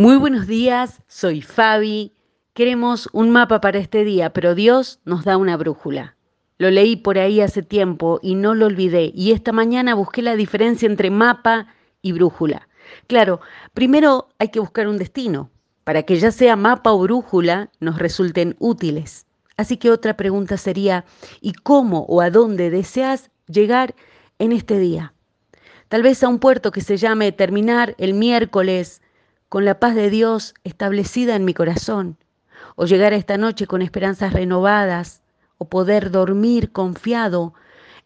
Muy buenos días, soy Fabi. Queremos un mapa para este día, pero Dios nos da una brújula. Lo leí por ahí hace tiempo y no lo olvidé. Y esta mañana busqué la diferencia entre mapa y brújula. Claro, primero hay que buscar un destino para que ya sea mapa o brújula nos resulten útiles. Así que otra pregunta sería, ¿y cómo o a dónde deseas llegar en este día? Tal vez a un puerto que se llame terminar el miércoles con la paz de Dios establecida en mi corazón, o llegar a esta noche con esperanzas renovadas, o poder dormir confiado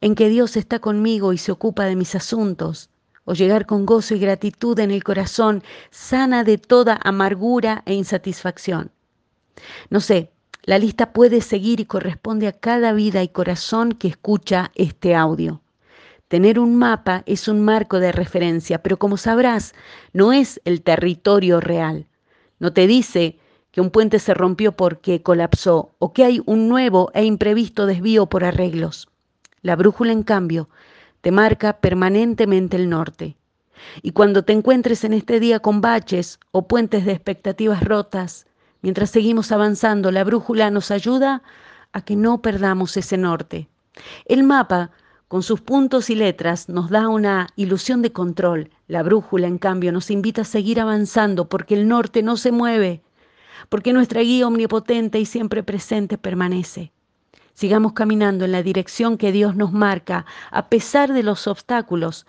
en que Dios está conmigo y se ocupa de mis asuntos, o llegar con gozo y gratitud en el corazón, sana de toda amargura e insatisfacción. No sé, la lista puede seguir y corresponde a cada vida y corazón que escucha este audio. Tener un mapa es un marco de referencia, pero como sabrás, no es el territorio real. No te dice que un puente se rompió porque colapsó o que hay un nuevo e imprevisto desvío por arreglos. La brújula, en cambio, te marca permanentemente el norte. Y cuando te encuentres en este día con baches o puentes de expectativas rotas, mientras seguimos avanzando, la brújula nos ayuda a que no perdamos ese norte. El mapa con sus puntos y letras nos da una ilusión de control. La brújula, en cambio, nos invita a seguir avanzando porque el norte no se mueve, porque nuestra guía omnipotente y siempre presente permanece. Sigamos caminando en la dirección que Dios nos marca, a pesar de los obstáculos,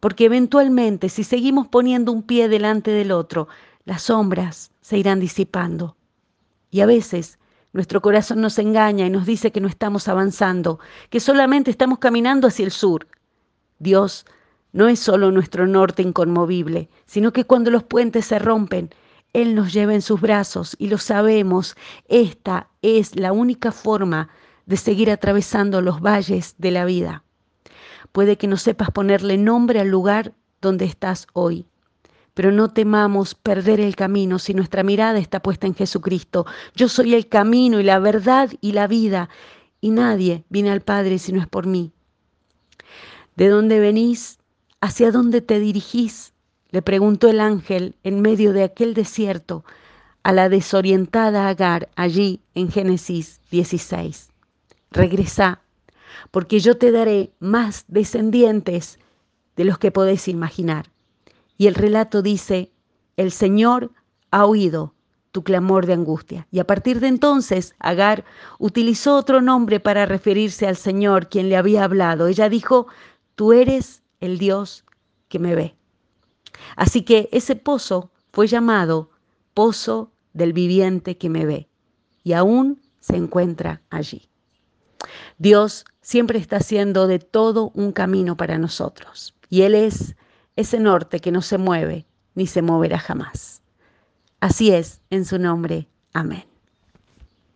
porque eventualmente si seguimos poniendo un pie delante del otro, las sombras se irán disipando. Y a veces nuestro corazón nos engaña y nos dice que no estamos avanzando, que solamente estamos caminando hacia el sur. Dios no es solo nuestro norte inconmovible, sino que cuando los puentes se rompen, Él nos lleva en sus brazos y lo sabemos, esta es la única forma de seguir atravesando los valles de la vida. Puede que no sepas ponerle nombre al lugar donde estás hoy, pero no temamos perder el camino si nuestra mirada está puesta en Jesucristo. Yo soy el camino y la verdad y la vida, y nadie viene al Padre si no es por mí. ¿De dónde venís? ¿Hacia dónde te dirigís? Le preguntó el ángel en medio de aquel desierto a la desorientada Agar allí en Génesis 16. Regresa, porque yo te daré más descendientes de los que podés imaginar. Y el relato dice, el Señor ha oído tu clamor de angustia. Y a partir de entonces, Agar utilizó otro nombre para referirse al Señor, quien le había hablado. Ella dijo, tú eres el Dios que me ve. Así que ese pozo fue llamado Pozo del Viviente que me ve. Y aún se encuentra allí. Dios siempre está haciendo de todo un camino para nosotros. Y Él es ese norte que no se mueve ni se moverá jamás. Así es, en su nombre. Amén.